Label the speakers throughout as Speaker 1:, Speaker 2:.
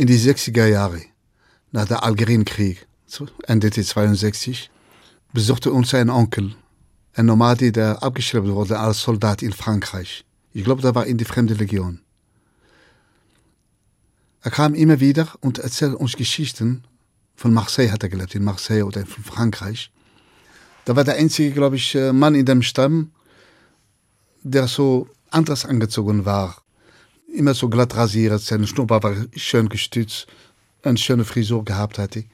Speaker 1: In die 60er Jahre, nach der Algerienkrieg, endete 62, besuchte uns ein Onkel, ein Nomade, der abgeschrieben wurde als Soldat in Frankreich. Ich glaube, da war in die Fremde Legion. Er kam immer wieder und erzählte uns Geschichten. Von Marseille hat er gelebt, in Marseille oder von Frankreich. Da war der einzige, glaube ich, äh, Mann in dem Stamm, der so anders angezogen war. Immer so glatt rasiert, sein Schnurrbart war schön gestützt, eine schöne Frisur gehabt hatte.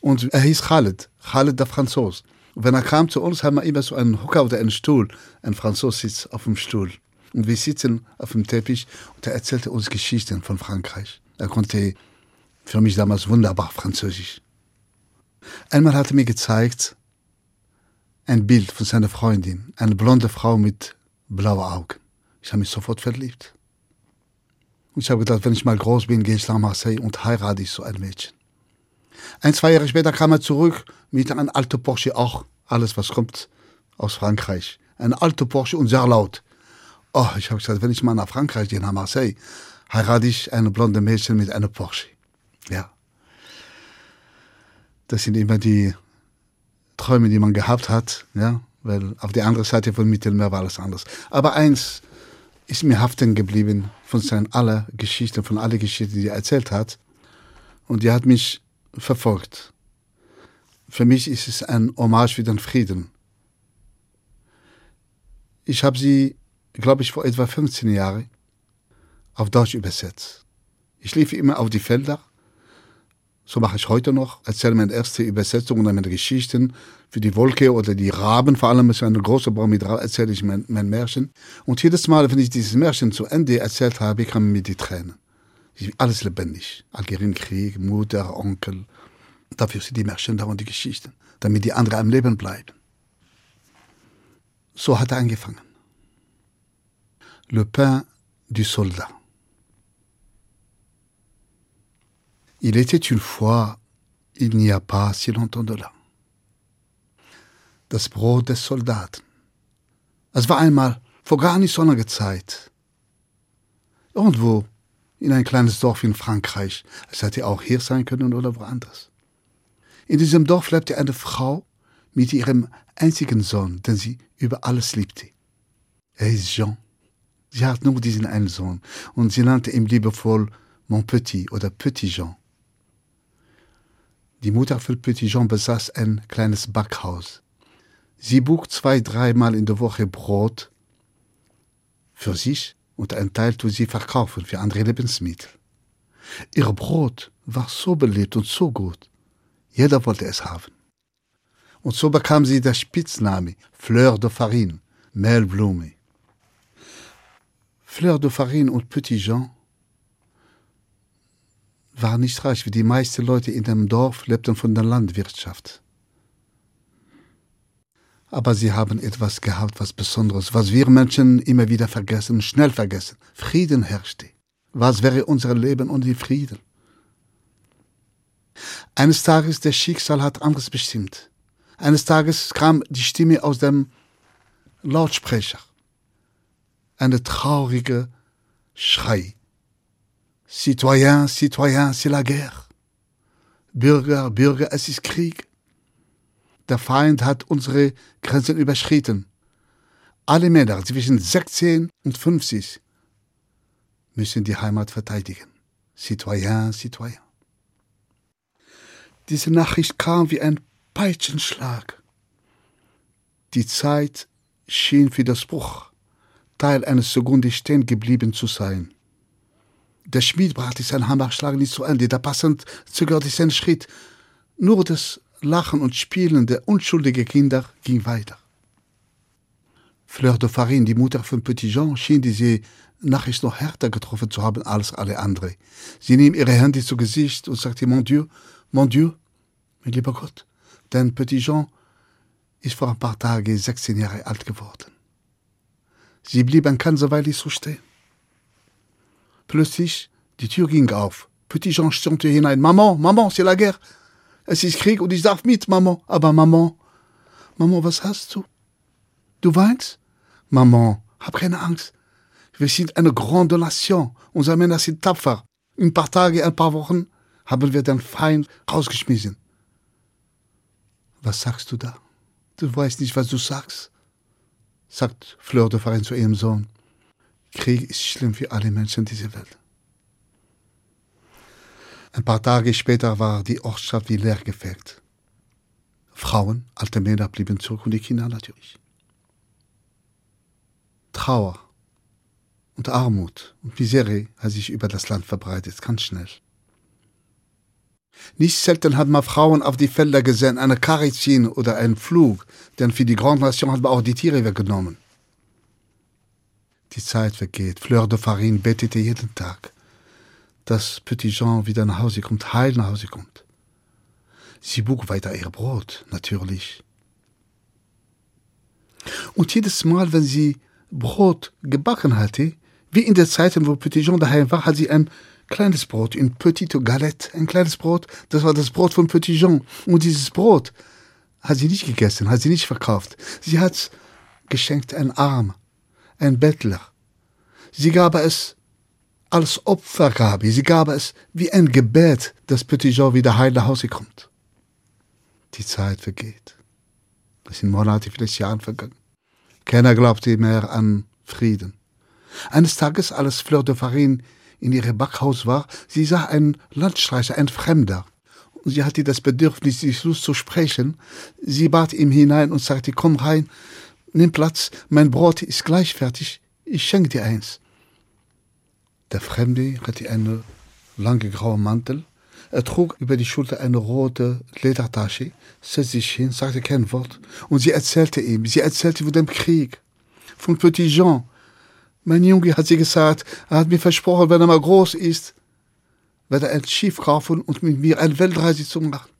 Speaker 1: Und er hieß Khaled, Khaled der Franzos. Und wenn er kam zu uns, haben wir immer so einen Hocker oder einen Stuhl. Ein Franzos sitzt auf dem Stuhl. Und wir sitzen auf dem Teppich und er erzählte uns Geschichten von Frankreich. Er konnte für mich damals wunderbar Französisch. Einmal hat er mir gezeigt ein Bild von seiner Freundin, eine blonde Frau mit blauen Augen. Ich habe mich sofort verliebt. Ich habe gedacht, wenn ich mal groß bin, gehe ich nach Marseille und heirate ich so ein Mädchen. Ein, zwei Jahre später kam er zurück mit einem alten Porsche, auch alles, was kommt aus Frankreich. Ein alter Porsche und sehr laut. Oh, ich habe gesagt, wenn ich mal nach Frankreich gehe, nach Marseille, heirate ich eine blonde Mädchen mit einem Porsche. Ja. Das sind immer die Träume, die man gehabt hat, ja, weil auf der anderen Seite von Mittelmeer war alles anders. Aber eins ist mir haften geblieben von seinen aller Geschichten, von aller Geschichten, die er erzählt hat. Und die hat mich verfolgt. Für mich ist es ein Hommage für den Frieden. Ich habe sie, glaube ich, vor etwa 15 Jahren auf Deutsch übersetzt. Ich lief immer auf die Felder. So mache ich heute noch. Erzähle meine erste Übersetzung und meine Geschichten für die Wolke oder die Raben. Vor allem ist eine große Baum mit Raben, erzähle ich mein, mein Märchen. Und jedes Mal, wenn ich dieses Märchen zu Ende erzählt habe, kamen mir die Tränen. Alles lebendig. Algerienkrieg, Mutter, Onkel. Dafür sind die Märchen da und die Geschichten. Damit die anderen am Leben bleiben. So hat er angefangen. Le pain du soldat. Il était une fois, il n'y a pas si longtemps de là. Das Brot des Soldaten. Es war einmal vor gar nicht so langer Zeit. Irgendwo in ein kleines Dorf in Frankreich. Es hätte auch hier sein können oder woanders. In diesem Dorf lebte eine Frau mit ihrem einzigen Sohn, den sie über alles liebte. Er ist Jean. Sie hat nur diesen einen Sohn und sie nannte ihn liebevoll Mon Petit oder Petit Jean. Die Mutter von Petit Jean besaß ein kleines Backhaus. Sie buk zwei, dreimal in der Woche Brot für sich und ein Teil tut sie verkaufen für andere Lebensmittel. Ihr Brot war so beliebt und so gut. Jeder wollte es haben. Und so bekam sie den Spitzname Fleur de Farine, Mehlblume. Fleur de Farine und Petit Jean war nicht reich, wie die meisten Leute in dem Dorf lebten von der Landwirtschaft. Aber sie haben etwas gehabt, was Besonderes, was wir Menschen immer wieder vergessen, schnell vergessen. Frieden herrschte. Was wäre unser Leben ohne Frieden? Eines Tages, der Schicksal hat anderes bestimmt. Eines Tages kam die Stimme aus dem Lautsprecher. Eine traurige Schrei. Citoyen, Citoyen, c'est la guerre. Bürger, Bürger, es ist Krieg. Der Feind hat unsere Grenzen überschritten. Alle Männer zwischen 16 und 50 müssen die Heimat verteidigen. Citoyen, Citoyen. Diese Nachricht kam wie ein Peitschenschlag. Die Zeit schien für das Bruch Teil eines Sekunde stehen geblieben zu sein. Der Schmied brachte seinen Hammerschlag nicht zu Ende, der passend zögerte seinen Schritt. Nur das Lachen und Spielen der unschuldigen Kinder ging weiter. Fleur de Farine, die Mutter von Petit Jean, schien diese Nachricht noch härter getroffen zu haben als alle anderen. Sie nahm ihre Hände zu Gesicht und sagte, Mon Dieu, Mon Dieu, mein lieber Gott, denn Petit Jean ist vor ein paar Tagen 16 Jahre alt geworden. Sie blieb ein ganze Weile so stehen. Plötzlich, die Tür ging auf. Petit Jean stürmte hinein. Maman, Maman, c'est la guerre. Es ist Krieg und ich darf mit, Maman. Aber Maman, Maman, was hast du? Du weinst? Maman, hab keine Angst. Wir sind eine Grande Nation. Unsere Männer sind tapfer. In ein paar Tage, ein paar Wochen haben wir den Feind rausgeschmissen. Was sagst du da? Du weißt nicht, was du sagst, sagt Fleur de Farin zu ihrem Sohn. Krieg ist schlimm für alle Menschen dieser Welt. Ein paar Tage später war die Ortschaft wie leer gefegt. Frauen, alte Männer blieben zurück und die Kinder natürlich. Trauer und Armut und Miserie hat sich über das Land verbreitet, ganz schnell. Nicht selten hat man Frauen auf die Felder gesehen, eine Karre ziehen oder einen Flug, denn für die Grande Nation hat man auch die Tiere weggenommen. Die Zeit vergeht. Fleur de Farine betete jeden Tag, dass Petit Jean wieder nach Hause kommt, heil nach Hause kommt. Sie bug weiter ihr Brot, natürlich. Und jedes Mal, wenn sie Brot gebacken hatte, wie in der Zeit, wo Petit Jean daheim war, hat sie ein kleines Brot, ein Petite Galette, ein kleines Brot, das war das Brot von Petit Jean. Und dieses Brot hat sie nicht gegessen, hat sie nicht verkauft. Sie hat geschenkt ein Arm, ein Bettler. Sie gab es als Opfergabe, sie gab es wie ein Gebet, dass Petit Jean wieder heil nach Hause kommt. Die Zeit vergeht. Es sind Monate, vielleicht Jahre vergangen. Keiner glaubte mehr an Frieden. Eines Tages, als Fleur de Farine in ihrem Backhaus war, sie sah einen Landstreicher, ein Fremder. Und sie hatte das Bedürfnis, sich zu sprechen. Sie bat ihm hinein und sagte, komm rein, nimm Platz, mein Brot ist gleich fertig, ich schenke dir eins. Der Fremde hatte einen langen grauen Mantel. Er trug über die Schulter eine rote Ledertasche, setzte sich hin, sagte kein Wort. Und sie erzählte ihm, sie erzählte von dem Krieg, von Petit Jean, mein Junge, hat sie gesagt, er hat mir versprochen, wenn er mal groß ist, werde er ein Schiff kaufen und mit mir eine Weltreise zu machen.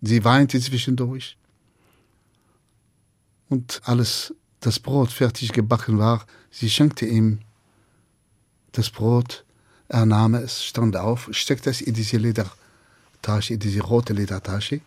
Speaker 1: Sie weinte zwischendurch. Und als das Brot fertig gebacken war, sie schenkte ihm das Brot, er nahm es, stand auf, steckte es in diese Ledertasche, in diese rote Ledertasche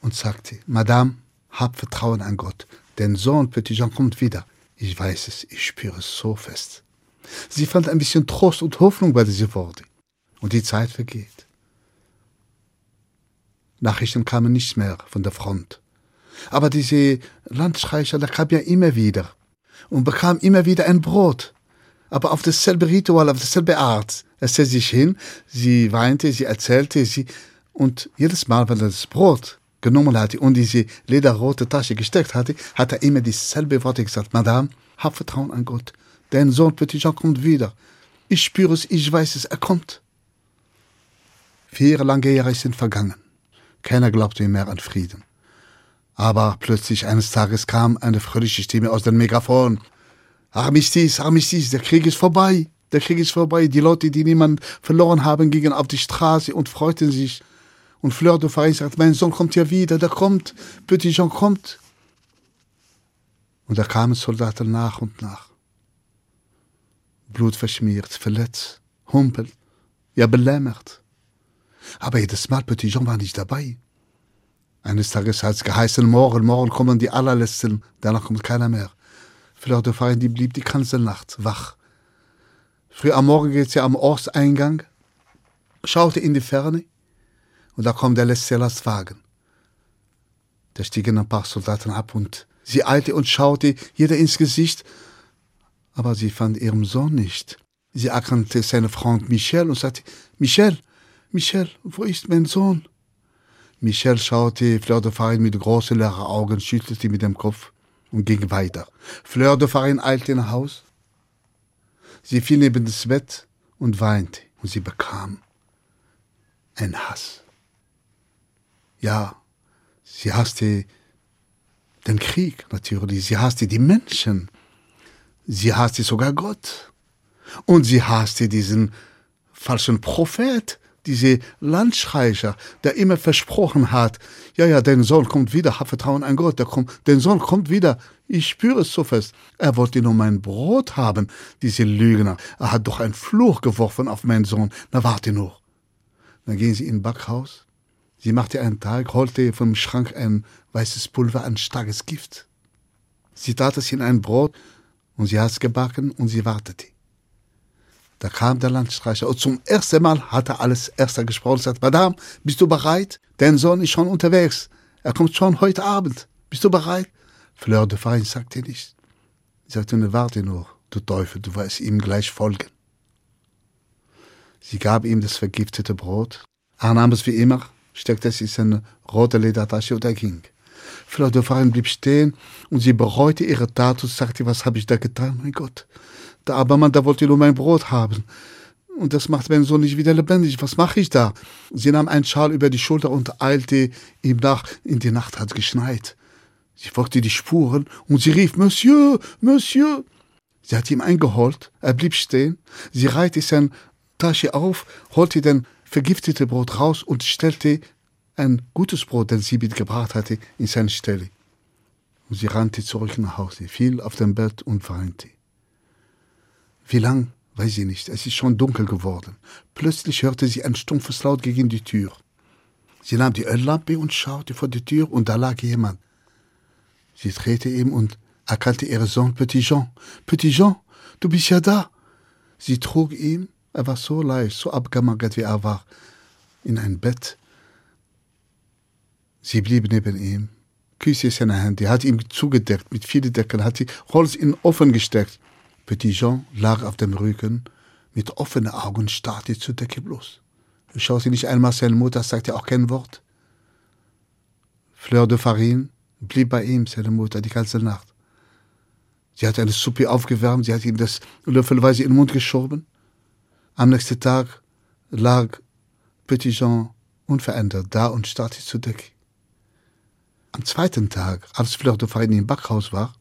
Speaker 1: und sagte, Madame, hab Vertrauen an Gott, denn Sohn Petit Jean kommt wieder. Ich weiß es, ich spüre es so fest. Sie fand ein bisschen Trost und Hoffnung bei diesen Worten. Und die Zeit vergeht. Nachrichten kamen nicht mehr von der Front. Aber diese Landstreicher, da kam ja immer wieder und bekam immer wieder ein Brot. Aber auf dasselbe Ritual, auf dasselbe Art. Er setzte sich hin, sie weinte, sie erzählte, sie, und jedes Mal, wenn er das Brot genommen hatte und diese lederrote Tasche gesteckt hatte, hat er immer dieselbe Worte gesagt. Madame, hab Vertrauen an Gott. Dein Sohn Petit Jean kommt wieder. Ich spüre es, ich weiß es, er kommt. Vier lange Jahre sind vergangen. Keiner glaubte mehr an Frieden. Aber plötzlich eines Tages kam eine fröhliche Stimme aus dem Megafon. Armistice, Armistice, der Krieg ist vorbei. Der Krieg ist vorbei. Die Leute, die niemand verloren haben, gingen auf die Straße und freuten sich. Und Fleur de Faris sagt, mein Sohn kommt ja wieder, der kommt, Petit Jean kommt. Und da kamen Soldaten nach und nach. Blutverschmiert, verletzt, humpel, ja belämmert. Aber jedes Mal Petit Jean war nicht dabei. Eines Tages hat es geheißen, morgen, morgen kommen die allerletzten, danach kommt keiner mehr. De Farin, die blieb die ganze Nacht wach. Früh am Morgen geht sie am Ortseingang, schaute in die Ferne, und da kommt der letzte Lastwagen. Da stiegen ein paar Soldaten ab und sie eilte und schaute jeder ins Gesicht, aber sie fand ihren Sohn nicht. Sie erkannte seinen Freund Michel und sagte, Michel, Michel, wo ist mein Sohn? Michel schaute Fleur de Farine mit großen leeren Augen, schüttelte mit dem Kopf und ging weiter. Fleur de Farine eilte nach Haus. Sie fiel neben das Bett und weinte und sie bekam einen Hass. Ja, sie hasste den Krieg natürlich, sie hasste die Menschen, sie hasste sogar Gott und sie hasste diesen falschen Prophet, diese Landstreicher, der immer versprochen hat, ja, ja, dein Sohn kommt wieder, hab Vertrauen an Gott, der kommt, dein Sohn kommt wieder, ich spüre es so fest. Er wollte nur mein Brot haben, diese Lügner. Er hat doch einen Fluch geworfen auf meinen Sohn. Na, warte nur. Dann gehen sie in Backhaus, Sie machte einen Tag, holte vom Schrank ein weißes Pulver, ein starkes Gift. Sie tat es in ein Brot und sie hat es gebacken und sie wartete. Da kam der Landstreicher und zum ersten Mal hat er alles erster gesprochen und sagt, Madame, bist du bereit? Dein Sohn ist schon unterwegs. Er kommt schon heute Abend. Bist du bereit? Fleur de Farin sagte nicht. Sie sagte nur, warte nur, du Teufel, du wirst ihm gleich folgen. Sie gab ihm das vergiftete Brot. Er nahm es wie immer, steckte es in seine rote Ledertasche und er ging. Fleur de Farin blieb stehen und sie bereute ihre Tat und sagte, was habe ich da getan, mein Gott? Der arme Mann, der wollte nur mein Brot haben. Und das macht meinen Sohn nicht wieder lebendig. Was mache ich da? Sie nahm einen Schal über die Schulter und eilte ihm nach. In die Nacht hat geschneit. Sie folgte die Spuren und sie rief, Monsieur, Monsieur. Sie hat ihm eingeholt. Er blieb stehen. Sie reihte seine Tasche auf, holte den vergiftete Brot raus und stellte ein gutes Brot, das sie mitgebracht hatte, in seine Stelle. Und sie rannte zurück nach Hause, fiel auf dem Bett und weinte. Wie lang, weiß sie nicht, es ist schon dunkel geworden. Plötzlich hörte sie ein stumpfes Laut gegen die Tür. Sie nahm die Öllampe und schaute vor die Tür und da lag jemand. Sie drehte ihm und erkannte ihren Sohn Petit Jean. Petit Jean, du bist ja da. Sie trug ihn, er war so leicht, so abgemagert wie er war, in ein Bett. Sie blieb neben ihm, küsste seine Hände, hat ihm zugedeckt mit vielen Decken, hat die Holz in den Ofen gesteckt. Petit Jean lag auf dem Rücken, mit offenen Augen starrte zur Decke bloß. Schaute nicht einmal seine Mutter, sagte auch kein Wort. Fleur de Farine blieb bei ihm, seine Mutter, die ganze Nacht. Sie hat eine Suppe aufgewärmt, sie hat ihm das löffelweise in den Mund geschoben. Am nächsten Tag lag Petit Jean unverändert da und starrte zur Decke. Am zweiten Tag, als Fleur de Farine im Backhaus war,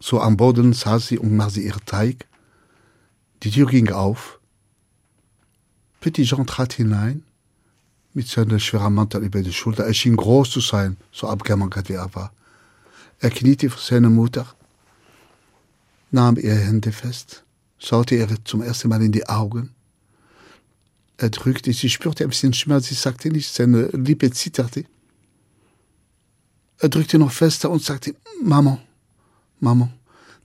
Speaker 1: so am Boden saß sie und machte ihren Teig. Die Tür ging auf. Petit Jean trat hinein, mit seinem schweren Mantel über die Schulter. Er schien groß zu sein, so abgemagert wie er war. Er kniete vor seiner Mutter, nahm ihre Hände fest, schaute ihr zum ersten Mal in die Augen. Er drückte, sie spürte ein bisschen Schmerz, sie sagte nicht, seine Lippe zitterte. Er drückte noch fester und sagte, Mama, Mama,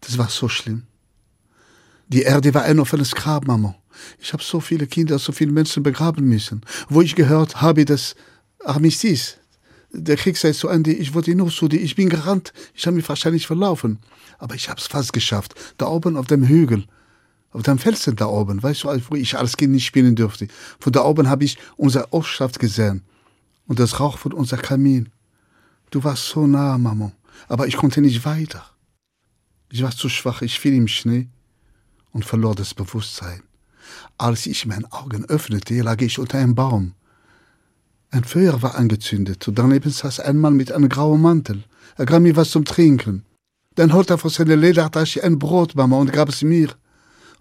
Speaker 1: das war so schlimm. Die Erde war ein offenes Grab, Mama. Ich habe so viele Kinder, so viele Menschen begraben müssen. Wo ich gehört habe, dass Armistice, der Krieg sei zu Ende, ich wollte nur zu dir, ich bin gerannt, ich habe mich wahrscheinlich verlaufen. Aber ich habe es fast geschafft, da oben auf dem Hügel, auf dem Felsen da oben, weißt du, wo ich als Kind nicht spielen durfte. Von da oben habe ich unsere Ortschaft gesehen und das Rauch von unser Kamin. Du warst so nah, Mama, aber ich konnte nicht weiter. Ich war zu schwach, ich fiel im Schnee und verlor das Bewusstsein. Als ich meine Augen öffnete, lag ich unter einem Baum. Ein Feuer war angezündet und daneben saß ein Mann mit einem grauen Mantel. Er gab mir was zum Trinken. Dann holte er von seiner Ledertasche ein Brot, Mama, und gab es mir.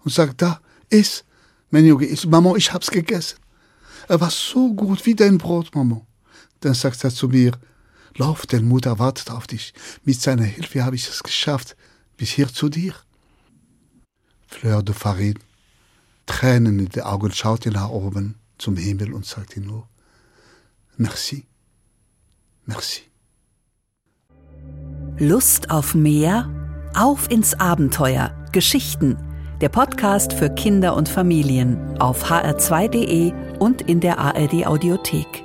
Speaker 1: Und sagte, da, iss, mein Junge, iss, Mama, ich hab's gegessen. Er war so gut wie dein Brot, Mama. Dann sagte er zu mir, lauf, deine Mutter wartet auf dich. Mit seiner Hilfe habe ich es geschafft bis hier zu dir. Fleur de Farine, Tränen in den Augen, schaute nach oben zum Himmel und sagte nur, Merci, merci.
Speaker 2: Lust auf mehr? Auf ins Abenteuer. Geschichten. Der Podcast für Kinder und Familien auf hr2.de und in der ARD Audiothek.